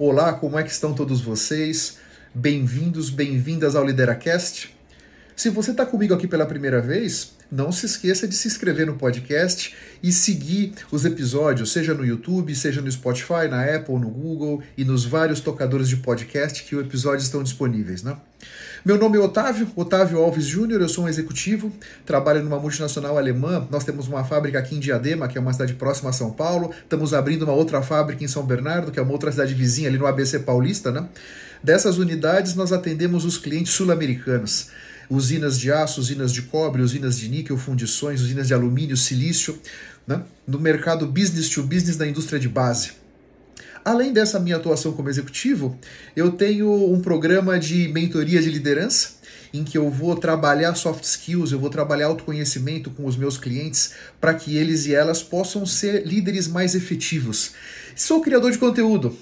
Olá, como é que estão todos vocês? Bem-vindos, bem-vindas ao Lideracast. Se você está comigo aqui pela primeira vez, não se esqueça de se inscrever no podcast e seguir os episódios, seja no YouTube, seja no Spotify, na Apple, no Google e nos vários tocadores de podcast que os episódios estão disponíveis, né? Meu nome é Otávio, Otávio Alves Júnior, eu sou um executivo, trabalho numa multinacional alemã. Nós temos uma fábrica aqui em Diadema, que é uma cidade próxima a São Paulo. Estamos abrindo uma outra fábrica em São Bernardo, que é uma outra cidade vizinha ali no ABC Paulista, né? Dessas unidades nós atendemos os clientes sul-americanos usinas de aço, usinas de cobre, usinas de níquel, fundições, usinas de alumínio, silício, né? no mercado business to business da indústria de base. Além dessa minha atuação como executivo, eu tenho um programa de mentoria de liderança, em que eu vou trabalhar soft skills, eu vou trabalhar autoconhecimento com os meus clientes para que eles e elas possam ser líderes mais efetivos. Sou criador de conteúdo,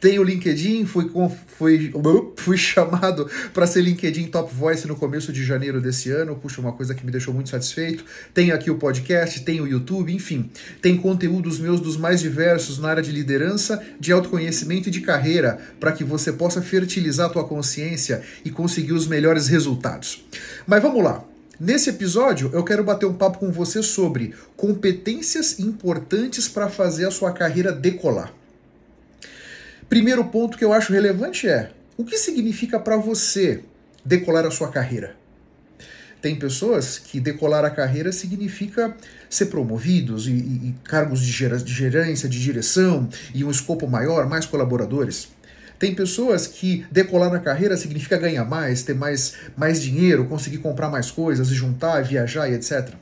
tenho LinkedIn, fui, fui, fui chamado para ser LinkedIn Top Voice no começo de janeiro desse ano. Puxa, uma coisa que me deixou muito satisfeito. Tenho aqui o podcast, tenho o YouTube, enfim. Tem conteúdos meus dos mais diversos na área de liderança, de autoconhecimento e de carreira, para que você possa fertilizar a tua consciência e conseguir os melhores resultados. Mas vamos lá. Nesse episódio, eu quero bater um papo com você sobre competências importantes para fazer a sua carreira decolar. Primeiro ponto que eu acho relevante é: o que significa para você decolar a sua carreira? Tem pessoas que decolar a carreira significa ser promovidos e, e, e cargos de, de gerência, de direção e um escopo maior, mais colaboradores. Tem pessoas que decolar na carreira significa ganhar mais, ter mais, mais dinheiro, conseguir comprar mais coisas e juntar, viajar e etc.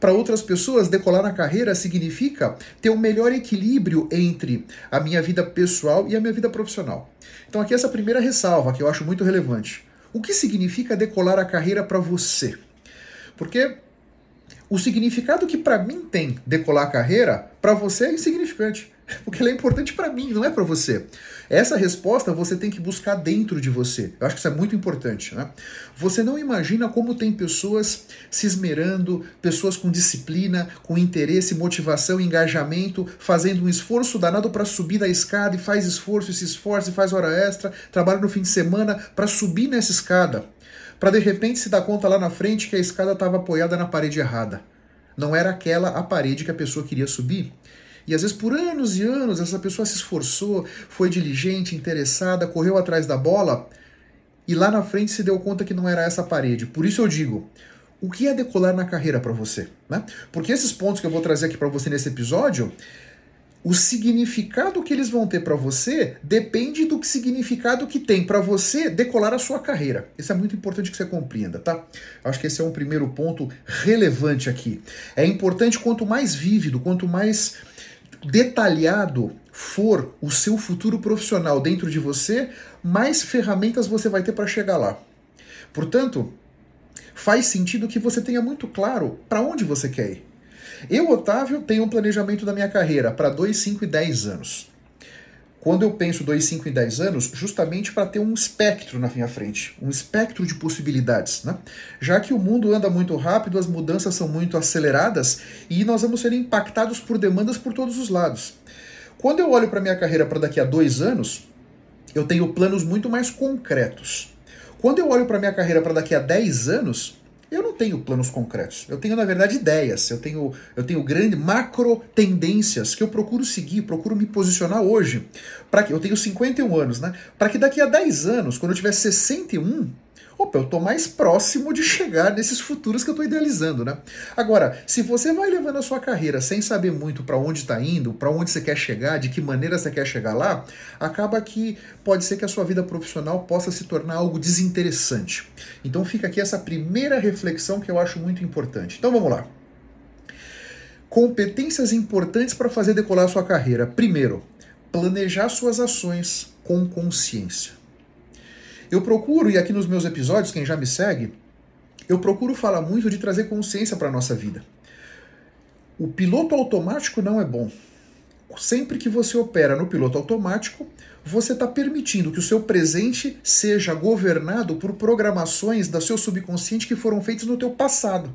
Para outras pessoas, decolar na carreira significa ter um melhor equilíbrio entre a minha vida pessoal e a minha vida profissional. Então, aqui essa primeira ressalva que eu acho muito relevante. O que significa decolar a carreira para você? Porque o significado que para mim tem decolar a carreira, para você é insignificante. Porque ela é importante para mim, não é para você. Essa resposta você tem que buscar dentro de você. Eu acho que isso é muito importante. Né? Você não imagina como tem pessoas se esmerando, pessoas com disciplina, com interesse, motivação, engajamento, fazendo um esforço danado para subir da escada e faz esforço, e se esforça e faz hora extra, trabalha no fim de semana para subir nessa escada. Para de repente se dar conta lá na frente que a escada estava apoiada na parede errada. Não era aquela a parede que a pessoa queria subir. E às vezes por anos e anos essa pessoa se esforçou, foi diligente, interessada, correu atrás da bola e lá na frente se deu conta que não era essa parede. Por isso eu digo, o que é decolar na carreira para você? Né? Porque esses pontos que eu vou trazer aqui para você nesse episódio, o significado que eles vão ter para você depende do significado que tem para você decolar a sua carreira. Isso é muito importante que você compreenda, tá? Acho que esse é um primeiro ponto relevante aqui. É importante quanto mais vívido, quanto mais detalhado for o seu futuro profissional dentro de você, mais ferramentas você vai ter para chegar lá. Portanto, faz sentido que você tenha muito claro para onde você quer ir. Eu, Otávio, tenho um planejamento da minha carreira para 2, 5 e 10 anos. Quando eu penso 2, 5 e 10 anos, justamente para ter um espectro na minha frente, um espectro de possibilidades. Né? Já que o mundo anda muito rápido, as mudanças são muito aceleradas e nós vamos ser impactados por demandas por todos os lados. Quando eu olho para minha carreira para daqui a dois anos, eu tenho planos muito mais concretos. Quando eu olho para minha carreira para daqui a 10 anos, eu não tenho planos concretos. Eu tenho, na verdade, ideias. Eu tenho, eu tenho grandes macro tendências que eu procuro seguir, procuro me posicionar hoje. Para que eu tenho 51 anos, né? Para que daqui a 10 anos, quando eu tiver 61, opa, eu estou mais próximo de chegar nesses futuros que eu estou idealizando, né? Agora, se você vai levando a sua carreira sem saber muito para onde está indo, para onde você quer chegar, de que maneira você quer chegar lá, acaba que pode ser que a sua vida profissional possa se tornar algo desinteressante. Então fica aqui essa primeira reflexão que eu acho muito importante. Então vamos lá. Competências importantes para fazer decolar a sua carreira. Primeiro, planejar suas ações com consciência. Eu procuro, e aqui nos meus episódios, quem já me segue, eu procuro falar muito de trazer consciência para a nossa vida. O piloto automático não é bom. Sempre que você opera no piloto automático, você está permitindo que o seu presente seja governado por programações da seu subconsciente que foram feitas no teu passado.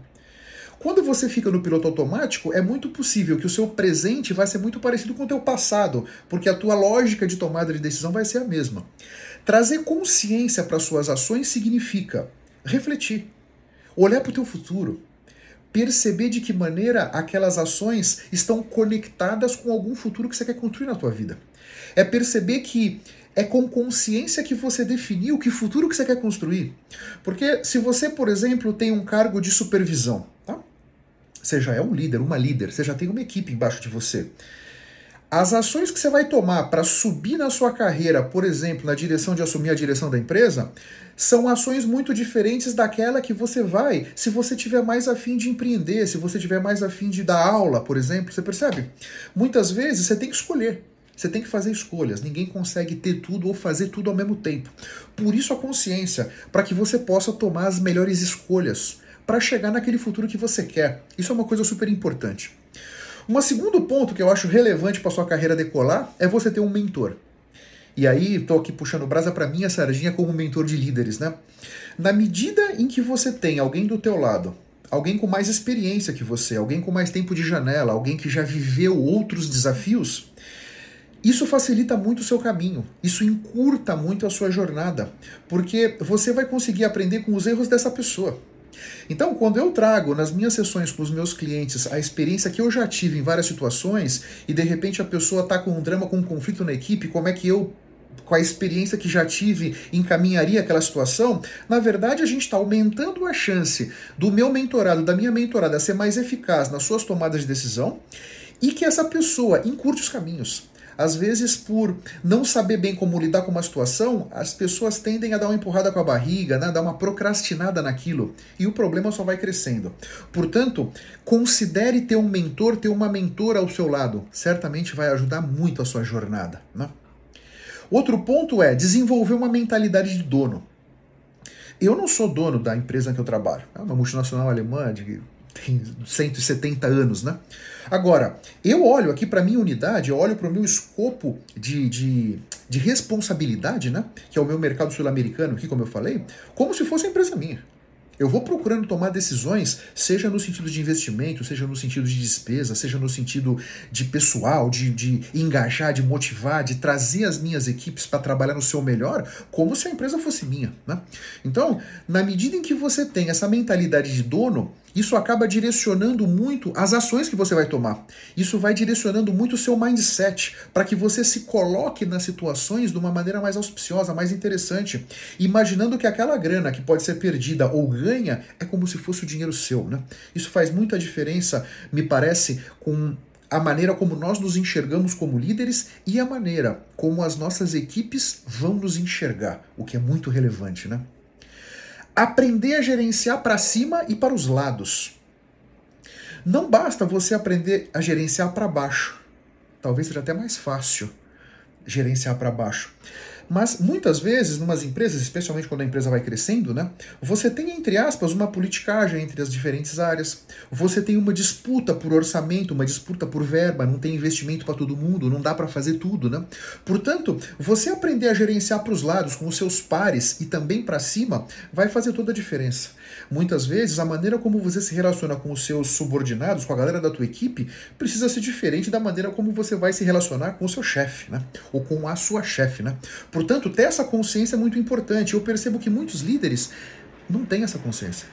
Quando você fica no piloto automático, é muito possível que o seu presente vai ser muito parecido com o teu passado, porque a tua lógica de tomada de decisão vai ser a mesma. Trazer consciência para suas ações significa refletir, olhar para o teu futuro, perceber de que maneira aquelas ações estão conectadas com algum futuro que você quer construir na tua vida. É perceber que é com consciência que você definiu que futuro que você quer construir. Porque se você, por exemplo, tem um cargo de supervisão, tá? você já é um líder, uma líder, você já tem uma equipe embaixo de você. As ações que você vai tomar para subir na sua carreira, por exemplo, na direção de assumir a direção da empresa, são ações muito diferentes daquela que você vai se você tiver mais afim de empreender, se você tiver mais afim de dar aula, por exemplo. Você percebe? Muitas vezes você tem que escolher. Você tem que fazer escolhas. Ninguém consegue ter tudo ou fazer tudo ao mesmo tempo. Por isso a consciência, para que você possa tomar as melhores escolhas para chegar naquele futuro que você quer. Isso é uma coisa super importante. Um segundo ponto que eu acho relevante para sua carreira decolar é você ter um mentor. E aí, estou aqui puxando brasa para minha sardinha como mentor de líderes, né? Na medida em que você tem alguém do teu lado, alguém com mais experiência que você, alguém com mais tempo de janela, alguém que já viveu outros desafios, isso facilita muito o seu caminho, isso encurta muito a sua jornada, porque você vai conseguir aprender com os erros dessa pessoa. Então, quando eu trago nas minhas sessões com os meus clientes a experiência que eu já tive em várias situações e de repente a pessoa está com um drama, com um conflito na equipe, como é que eu com a experiência que já tive, encaminharia aquela situação, na verdade a gente está aumentando a chance do meu mentorado, da minha mentorada ser mais eficaz nas suas tomadas de decisão e que essa pessoa encurte os caminhos. Às vezes, por não saber bem como lidar com uma situação, as pessoas tendem a dar uma empurrada com a barriga, né? dar uma procrastinada naquilo, e o problema só vai crescendo. Portanto, considere ter um mentor, ter uma mentora ao seu lado. Certamente vai ajudar muito a sua jornada. Né? Outro ponto é desenvolver uma mentalidade de dono. Eu não sou dono da empresa que eu trabalho. É uma multinacional alemã de tem 170 anos, né? Agora, eu olho aqui para minha unidade, eu olho para o meu escopo de, de, de, responsabilidade, né? Que é o meu mercado sul-americano aqui, como eu falei, como se fosse a empresa minha. Eu vou procurando tomar decisões, seja no sentido de investimento, seja no sentido de despesa, seja no sentido de pessoal, de, de engajar, de motivar, de trazer as minhas equipes para trabalhar no seu melhor, como se a empresa fosse minha. Né? Então, na medida em que você tem essa mentalidade de dono, isso acaba direcionando muito as ações que você vai tomar. Isso vai direcionando muito o seu mindset para que você se coloque nas situações de uma maneira mais auspiciosa, mais interessante, imaginando que aquela grana que pode ser perdida ou ganha é como se fosse o dinheiro seu. Né? Isso faz muita diferença, me parece, com a maneira como nós nos enxergamos como líderes e a maneira como as nossas equipes vão nos enxergar, o que é muito relevante, né? Aprender a gerenciar para cima e para os lados. Não basta você aprender a gerenciar para baixo. Talvez seja até mais fácil gerenciar para baixo. Mas muitas vezes, numas empresas, especialmente quando a empresa vai crescendo, né, você tem, entre aspas, uma politicagem entre as diferentes áreas. Você tem uma disputa por orçamento, uma disputa por verba, não tem investimento para todo mundo, não dá para fazer tudo. Né? Portanto, você aprender a gerenciar para os lados, com os seus pares e também para cima, vai fazer toda a diferença. Muitas vezes, a maneira como você se relaciona com os seus subordinados, com a galera da tua equipe, precisa ser diferente da maneira como você vai se relacionar com o seu chefe, né? ou com a sua chefe. Né? Portanto, ter essa consciência é muito importante. Eu percebo que muitos líderes não têm essa consciência.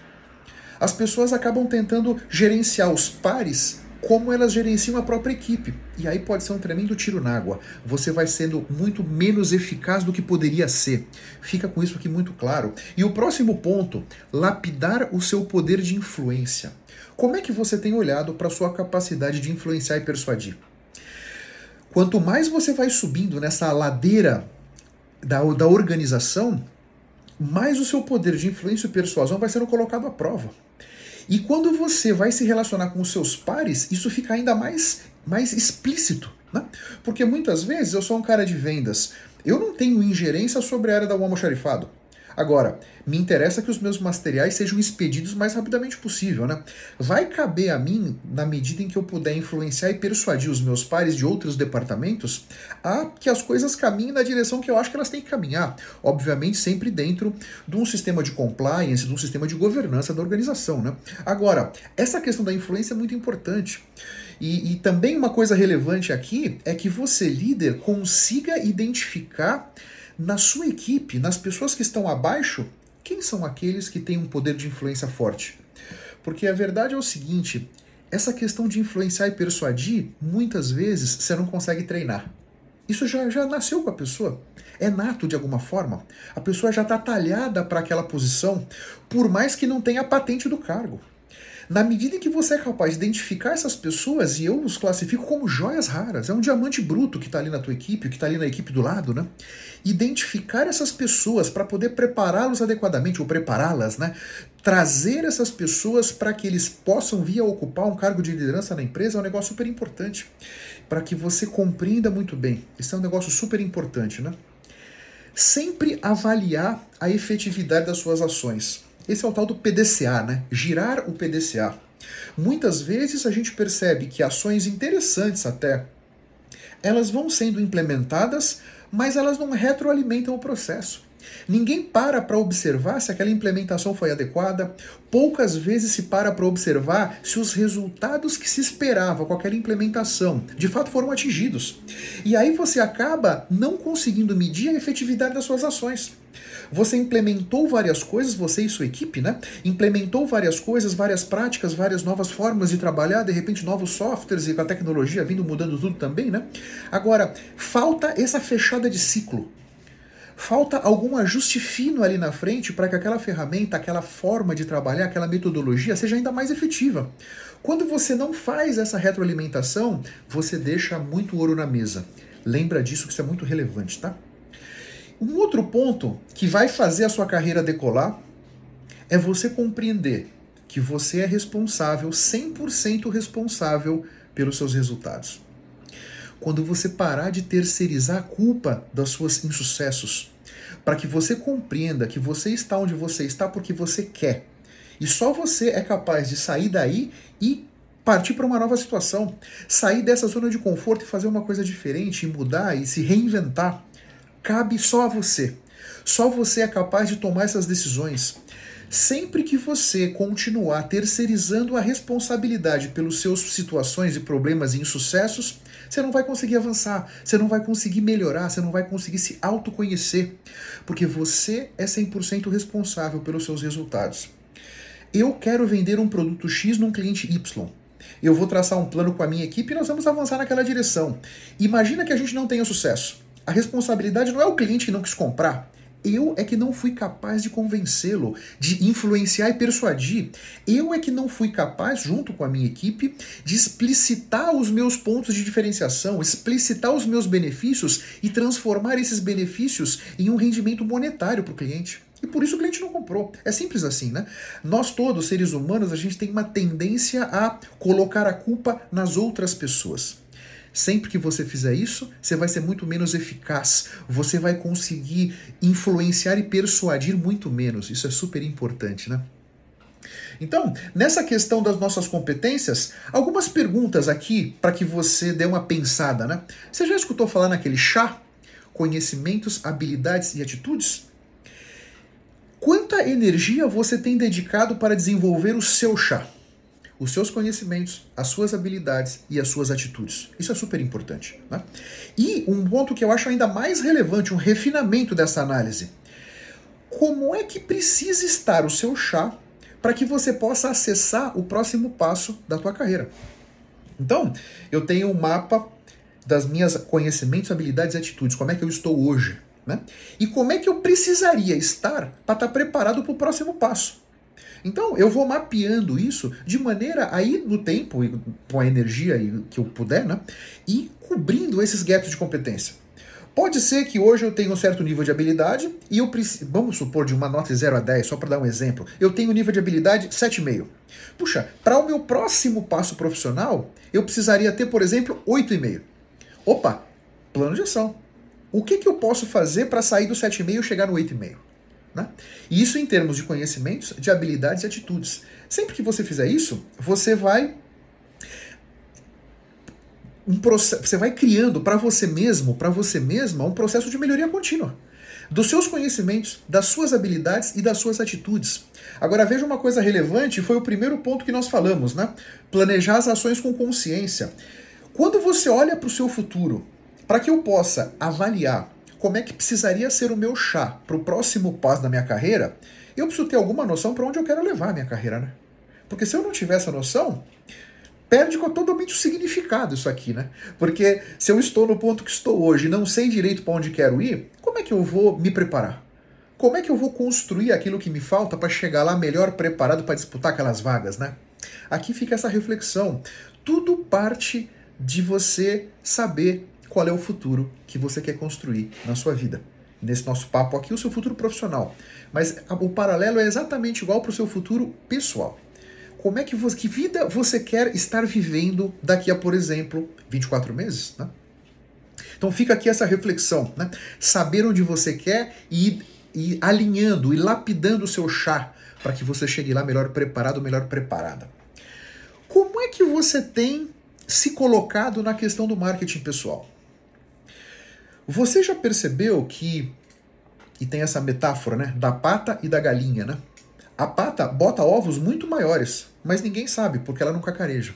As pessoas acabam tentando gerenciar os pares como elas gerenciam a própria equipe. E aí pode ser um tremendo tiro na água. Você vai sendo muito menos eficaz do que poderia ser. Fica com isso aqui muito claro. E o próximo ponto, lapidar o seu poder de influência. Como é que você tem olhado para sua capacidade de influenciar e persuadir? Quanto mais você vai subindo nessa ladeira da, da organização, mais o seu poder de influência e persuasão vai sendo colocado à prova. E quando você vai se relacionar com os seus pares, isso fica ainda mais, mais explícito. Né? Porque muitas vezes eu sou um cara de vendas, eu não tenho ingerência sobre a área do almoxarifado. Agora, me interessa que os meus materiais sejam expedidos o mais rapidamente possível, né? Vai caber a mim, na medida em que eu puder influenciar e persuadir os meus pares de outros departamentos, a que as coisas caminhem na direção que eu acho que elas têm que caminhar. Obviamente, sempre dentro de um sistema de compliance, de um sistema de governança da organização, né? Agora, essa questão da influência é muito importante. E, e, também uma coisa relevante aqui é que você, líder, consiga identificar na sua equipe, nas pessoas que estão abaixo, quem são aqueles que têm um poder de influência forte? Porque a verdade é o seguinte: essa questão de influenciar e persuadir, muitas vezes você não consegue treinar. Isso já, já nasceu com a pessoa. É nato de alguma forma. A pessoa já está talhada para aquela posição, por mais que não tenha a patente do cargo. Na medida em que você é capaz de identificar essas pessoas, e eu os classifico como joias raras, é um diamante bruto que está ali na tua equipe, que está ali na equipe do lado, né? Identificar essas pessoas para poder prepará-los adequadamente, ou prepará-las, né? Trazer essas pessoas para que eles possam vir a ocupar um cargo de liderança na empresa é um negócio super importante. Para que você compreenda muito bem. Isso é um negócio super importante, né? Sempre avaliar a efetividade das suas ações. Esse é o tal do PDCA, né? Girar o PDCA. Muitas vezes a gente percebe que ações interessantes até, elas vão sendo implementadas, mas elas não retroalimentam o processo. Ninguém para para observar se aquela implementação foi adequada, poucas vezes se para para observar se os resultados que se esperava com aquela implementação de fato foram atingidos. E aí você acaba não conseguindo medir a efetividade das suas ações. Você implementou várias coisas, você e sua equipe, né? Implementou várias coisas, várias práticas, várias novas formas de trabalhar, de repente novos softwares e a tecnologia vindo mudando tudo também, né? Agora, falta essa fechada de ciclo. Falta algum ajuste fino ali na frente para que aquela ferramenta, aquela forma de trabalhar, aquela metodologia seja ainda mais efetiva. Quando você não faz essa retroalimentação, você deixa muito ouro na mesa. Lembra disso que isso é muito relevante, tá? Um outro ponto que vai fazer a sua carreira decolar é você compreender que você é responsável, 100% responsável pelos seus resultados. Quando você parar de terceirizar a culpa dos seus insucessos, para que você compreenda que você está onde você está porque você quer. E só você é capaz de sair daí e partir para uma nova situação, sair dessa zona de conforto e fazer uma coisa diferente, e mudar e se reinventar cabe só a você. Só você é capaz de tomar essas decisões. Sempre que você continuar terceirizando a responsabilidade pelos seus situações e problemas e insucessos, você não vai conseguir avançar, você não vai conseguir melhorar, você não vai conseguir se autoconhecer, porque você é 100% responsável pelos seus resultados. Eu quero vender um produto X num cliente Y. Eu vou traçar um plano com a minha equipe e nós vamos avançar naquela direção. Imagina que a gente não tenha sucesso. A responsabilidade não é o cliente que não quis comprar. Eu é que não fui capaz de convencê-lo, de influenciar e persuadir. Eu é que não fui capaz, junto com a minha equipe, de explicitar os meus pontos de diferenciação, explicitar os meus benefícios e transformar esses benefícios em um rendimento monetário para o cliente. E por isso o cliente não comprou. É simples assim, né? Nós todos, seres humanos, a gente tem uma tendência a colocar a culpa nas outras pessoas. Sempre que você fizer isso, você vai ser muito menos eficaz, você vai conseguir influenciar e persuadir muito menos. Isso é super importante, né? Então, nessa questão das nossas competências, algumas perguntas aqui para que você dê uma pensada, né? Você já escutou falar naquele chá? Conhecimentos, habilidades e atitudes? Quanta energia você tem dedicado para desenvolver o seu chá? Os seus conhecimentos, as suas habilidades e as suas atitudes. Isso é super importante. Né? E um ponto que eu acho ainda mais relevante, um refinamento dessa análise. Como é que precisa estar o seu chá para que você possa acessar o próximo passo da tua carreira? Então, eu tenho um mapa das minhas conhecimentos, habilidades e atitudes, como é que eu estou hoje, né? E como é que eu precisaria estar para estar preparado para o próximo passo. Então eu vou mapeando isso de maneira a ir no tempo e com a energia que eu puder, né? E cobrindo esses gaps de competência. Pode ser que hoje eu tenha um certo nível de habilidade e eu preciso, vamos supor, de uma nota de 0 a 10, só para dar um exemplo, eu tenho um nível de habilidade 7,5. Puxa, para o meu próximo passo profissional, eu precisaria ter, por exemplo, 8,5. Opa, plano de ação. O que, que eu posso fazer para sair do 7,5 e chegar no 8,5? Né? E isso em termos de conhecimentos, de habilidades e atitudes. Sempre que você fizer isso, você vai um você vai criando para você mesmo, para você mesma, um processo de melhoria contínua dos seus conhecimentos, das suas habilidades e das suas atitudes. Agora veja uma coisa relevante, foi o primeiro ponto que nós falamos, né? Planejar as ações com consciência. Quando você olha para o seu futuro, para que eu possa avaliar como é que precisaria ser o meu chá para o próximo passo da minha carreira, eu preciso ter alguma noção para onde eu quero levar a minha carreira, né? Porque se eu não tiver essa noção, perde totalmente o significado isso aqui, né? Porque se eu estou no ponto que estou hoje e não sei direito para onde quero ir, como é que eu vou me preparar? Como é que eu vou construir aquilo que me falta para chegar lá melhor preparado para disputar aquelas vagas, né? Aqui fica essa reflexão. Tudo parte de você saber qual é o futuro que você quer construir na sua vida. Nesse nosso papo aqui, o seu futuro profissional. Mas o paralelo é exatamente igual para o seu futuro pessoal como é que você, que vida você quer estar vivendo daqui a, por exemplo, 24 meses, né? Então fica aqui essa reflexão, né? Saber onde você quer e ir alinhando e lapidando o seu chá para que você chegue lá melhor preparado, melhor preparada. Como é que você tem se colocado na questão do marketing pessoal? Você já percebeu que e tem essa metáfora, né, da pata e da galinha, né? A pata bota ovos muito maiores, mas ninguém sabe porque ela não cacareja.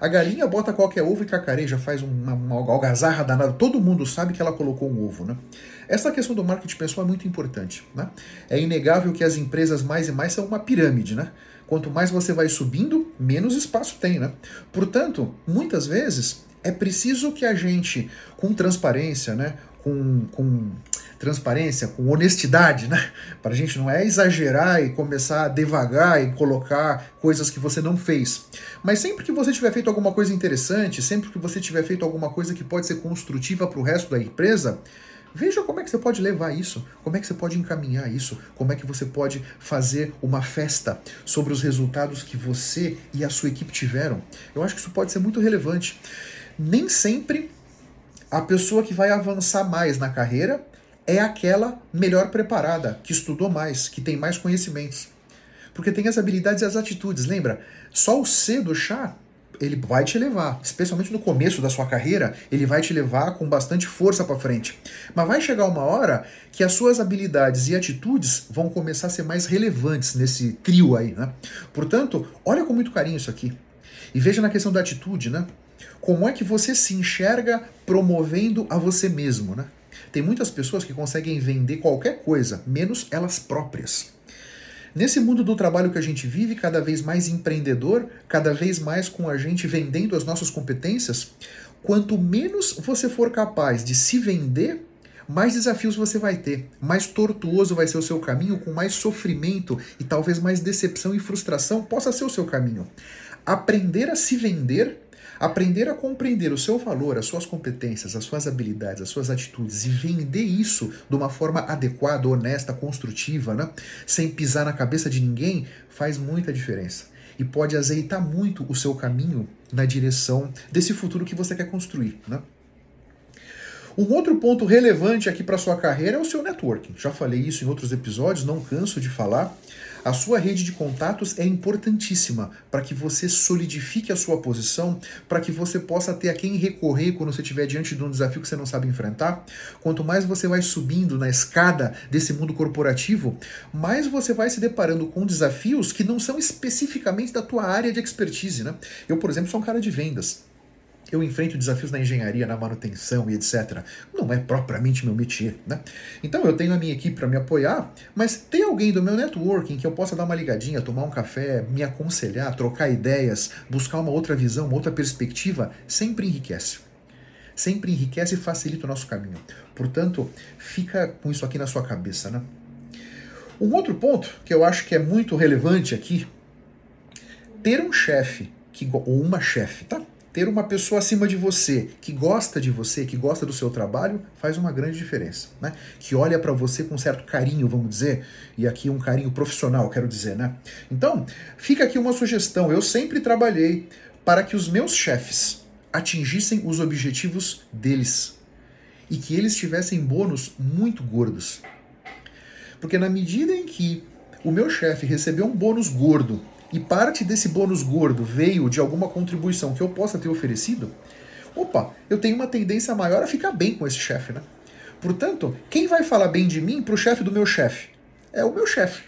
A galinha bota qualquer ovo e cacareja, faz uma, uma algazarra danada. Todo mundo sabe que ela colocou um ovo, né? Essa questão do marketing pessoal é muito importante, né? É inegável que as empresas mais e mais são uma pirâmide, né? Quanto mais você vai subindo, menos espaço tem, né? Portanto, muitas vezes é preciso que a gente, com transparência, né? Com, com transparência, com honestidade, né? Para a gente não é exagerar e começar devagar e colocar coisas que você não fez. Mas sempre que você tiver feito alguma coisa interessante, sempre que você tiver feito alguma coisa que pode ser construtiva para o resto da empresa, Veja como é que você pode levar isso, como é que você pode encaminhar isso, como é que você pode fazer uma festa sobre os resultados que você e a sua equipe tiveram. Eu acho que isso pode ser muito relevante. Nem sempre a pessoa que vai avançar mais na carreira é aquela melhor preparada, que estudou mais, que tem mais conhecimentos. Porque tem as habilidades e as atitudes. Lembra? Só o C do chá, ele vai te levar, especialmente no começo da sua carreira, ele vai te levar com bastante força para frente. Mas vai chegar uma hora que as suas habilidades e atitudes vão começar a ser mais relevantes nesse trio aí, né? Portanto, olha com muito carinho isso aqui. E veja na questão da atitude, né? Como é que você se enxerga promovendo a você mesmo, né? Tem muitas pessoas que conseguem vender qualquer coisa, menos elas próprias. Nesse mundo do trabalho que a gente vive, cada vez mais empreendedor, cada vez mais com a gente vendendo as nossas competências, quanto menos você for capaz de se vender, mais desafios você vai ter, mais tortuoso vai ser o seu caminho, com mais sofrimento e talvez mais decepção e frustração possa ser o seu caminho. Aprender a se vender Aprender a compreender o seu valor, as suas competências, as suas habilidades, as suas atitudes e vender isso de uma forma adequada, honesta, construtiva, né? sem pisar na cabeça de ninguém, faz muita diferença. E pode azeitar muito o seu caminho na direção desse futuro que você quer construir. Né? Um outro ponto relevante aqui para sua carreira é o seu networking. Já falei isso em outros episódios, não canso de falar. A sua rede de contatos é importantíssima para que você solidifique a sua posição, para que você possa ter a quem recorrer quando você estiver diante de um desafio que você não sabe enfrentar. Quanto mais você vai subindo na escada desse mundo corporativo, mais você vai se deparando com desafios que não são especificamente da tua área de expertise, né? Eu, por exemplo, sou um cara de vendas eu enfrento desafios na engenharia, na manutenção e etc. Não é propriamente meu métier, né? Então eu tenho a minha equipe para me apoiar, mas tem alguém do meu networking que eu possa dar uma ligadinha, tomar um café, me aconselhar, trocar ideias, buscar uma outra visão, uma outra perspectiva, sempre enriquece. Sempre enriquece e facilita o nosso caminho. Portanto, fica com isso aqui na sua cabeça, né? Um outro ponto que eu acho que é muito relevante aqui, ter um chefe que, ou uma chefe, tá? Ter uma pessoa acima de você que gosta de você, que gosta do seu trabalho, faz uma grande diferença, né? Que olha para você com certo carinho, vamos dizer, e aqui um carinho profissional, quero dizer, né? Então, fica aqui uma sugestão. Eu sempre trabalhei para que os meus chefes atingissem os objetivos deles e que eles tivessem bônus muito gordos. Porque na medida em que o meu chefe recebeu um bônus gordo e parte desse bônus gordo veio de alguma contribuição que eu possa ter oferecido, opa, eu tenho uma tendência maior a ficar bem com esse chefe, né? Portanto, quem vai falar bem de mim para o chefe do meu chefe? É o meu chefe.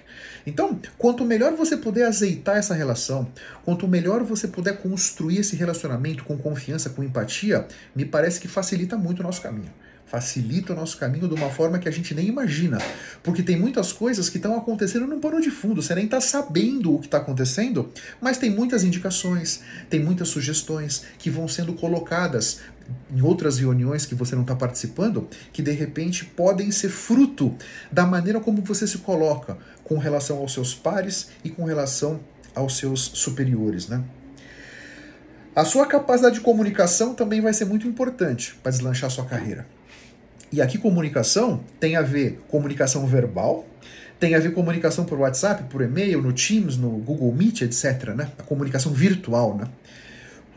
Então, quanto melhor você puder azeitar essa relação, quanto melhor você puder construir esse relacionamento com confiança, com empatia, me parece que facilita muito o nosso caminho facilita o nosso caminho de uma forma que a gente nem imagina. Porque tem muitas coisas que estão acontecendo no pano de fundo, você nem está sabendo o que está acontecendo, mas tem muitas indicações, tem muitas sugestões que vão sendo colocadas em outras reuniões que você não está participando, que de repente podem ser fruto da maneira como você se coloca com relação aos seus pares e com relação aos seus superiores, né? A sua capacidade de comunicação também vai ser muito importante para deslanchar sua carreira. E aqui comunicação tem a ver comunicação verbal, tem a ver comunicação por WhatsApp, por e-mail, no Teams, no Google Meet, etc. Né? A comunicação virtual. Né?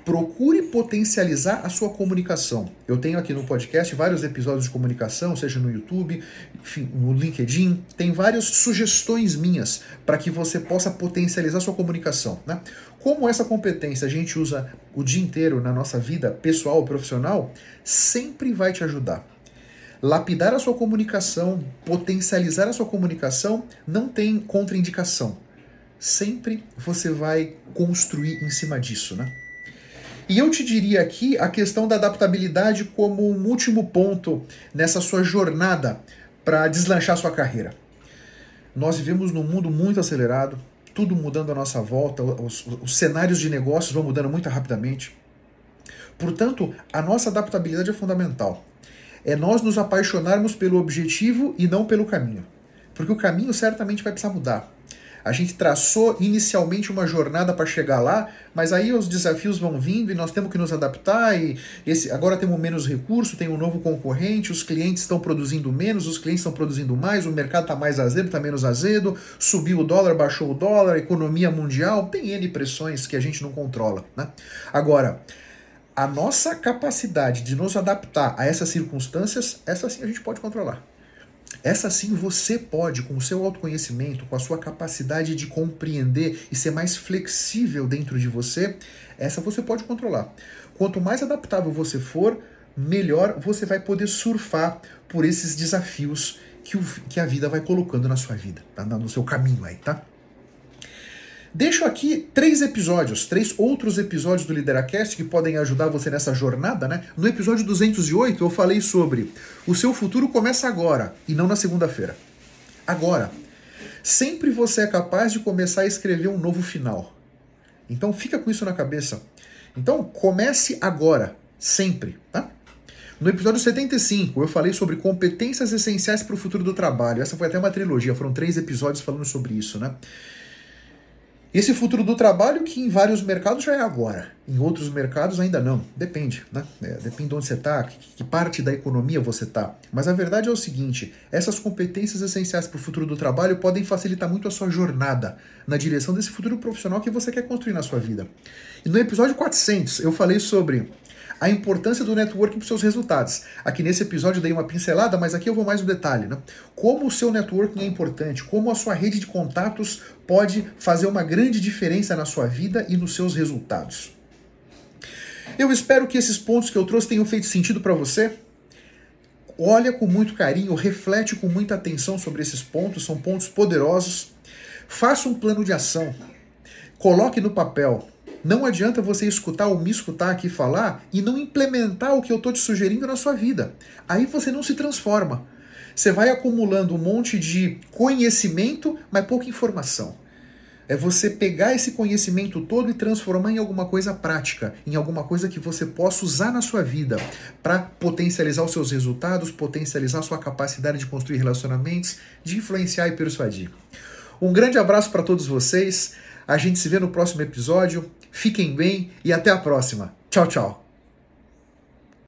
Procure potencializar a sua comunicação. Eu tenho aqui no podcast vários episódios de comunicação, seja no YouTube, enfim, no LinkedIn. Tem várias sugestões minhas para que você possa potencializar a sua comunicação. Né? Como essa competência a gente usa o dia inteiro na nossa vida pessoal ou profissional, sempre vai te ajudar lapidar a sua comunicação, potencializar a sua comunicação, não tem contraindicação. Sempre você vai construir em cima disso, né? E eu te diria aqui a questão da adaptabilidade como um último ponto nessa sua jornada para deslanchar sua carreira. Nós vivemos num mundo muito acelerado, tudo mudando à nossa volta, os, os cenários de negócios vão mudando muito rapidamente. Portanto, a nossa adaptabilidade é fundamental é nós nos apaixonarmos pelo objetivo e não pelo caminho. Porque o caminho certamente vai precisar mudar. A gente traçou inicialmente uma jornada para chegar lá, mas aí os desafios vão vindo e nós temos que nos adaptar. E esse, agora temos menos recurso, tem um novo concorrente, os clientes estão produzindo menos, os clientes estão produzindo mais, o mercado está mais azedo, está menos azedo, subiu o dólar, baixou o dólar, economia mundial, tem N pressões que a gente não controla. Né? Agora, a nossa capacidade de nos adaptar a essas circunstâncias, essa sim a gente pode controlar. Essa sim você pode, com o seu autoconhecimento, com a sua capacidade de compreender e ser mais flexível dentro de você, essa você pode controlar. Quanto mais adaptável você for, melhor você vai poder surfar por esses desafios que, o, que a vida vai colocando na sua vida, tá? no seu caminho aí, tá? Deixo aqui três episódios, três outros episódios do Lideracast que podem ajudar você nessa jornada, né? No episódio 208 eu falei sobre o seu futuro começa agora e não na segunda-feira. Agora. Sempre você é capaz de começar a escrever um novo final. Então fica com isso na cabeça. Então comece agora, sempre, tá? No episódio 75, eu falei sobre competências essenciais para o futuro do trabalho. Essa foi até uma trilogia, foram três episódios falando sobre isso, né? Esse futuro do trabalho que em vários mercados já é agora, em outros mercados ainda não. Depende, né? É, depende de onde você está, que, que, parte da economia você está. Mas a verdade é o seguinte: essas competências essenciais para o futuro do trabalho podem facilitar muito a sua jornada na direção desse futuro profissional que você quer construir na sua vida. E no episódio 400 eu falei sobre a importância do networking para os seus resultados. Aqui nesse episódio dei uma pincelada, mas aqui eu vou mais no detalhe. Né? Como o seu networking é importante, como a sua rede de contatos pode fazer uma grande diferença na sua vida e nos seus resultados. Eu espero que esses pontos que eu trouxe tenham feito sentido para você. Olha com muito carinho, reflete com muita atenção sobre esses pontos, são pontos poderosos. Faça um plano de ação. Coloque no papel não adianta você escutar ou me escutar aqui falar e não implementar o que eu estou te sugerindo na sua vida. Aí você não se transforma. Você vai acumulando um monte de conhecimento, mas pouca informação. É você pegar esse conhecimento todo e transformar em alguma coisa prática, em alguma coisa que você possa usar na sua vida para potencializar os seus resultados, potencializar a sua capacidade de construir relacionamentos, de influenciar e persuadir. Um grande abraço para todos vocês. A gente se vê no próximo episódio. Fiquem bem e até a próxima. Tchau, tchau.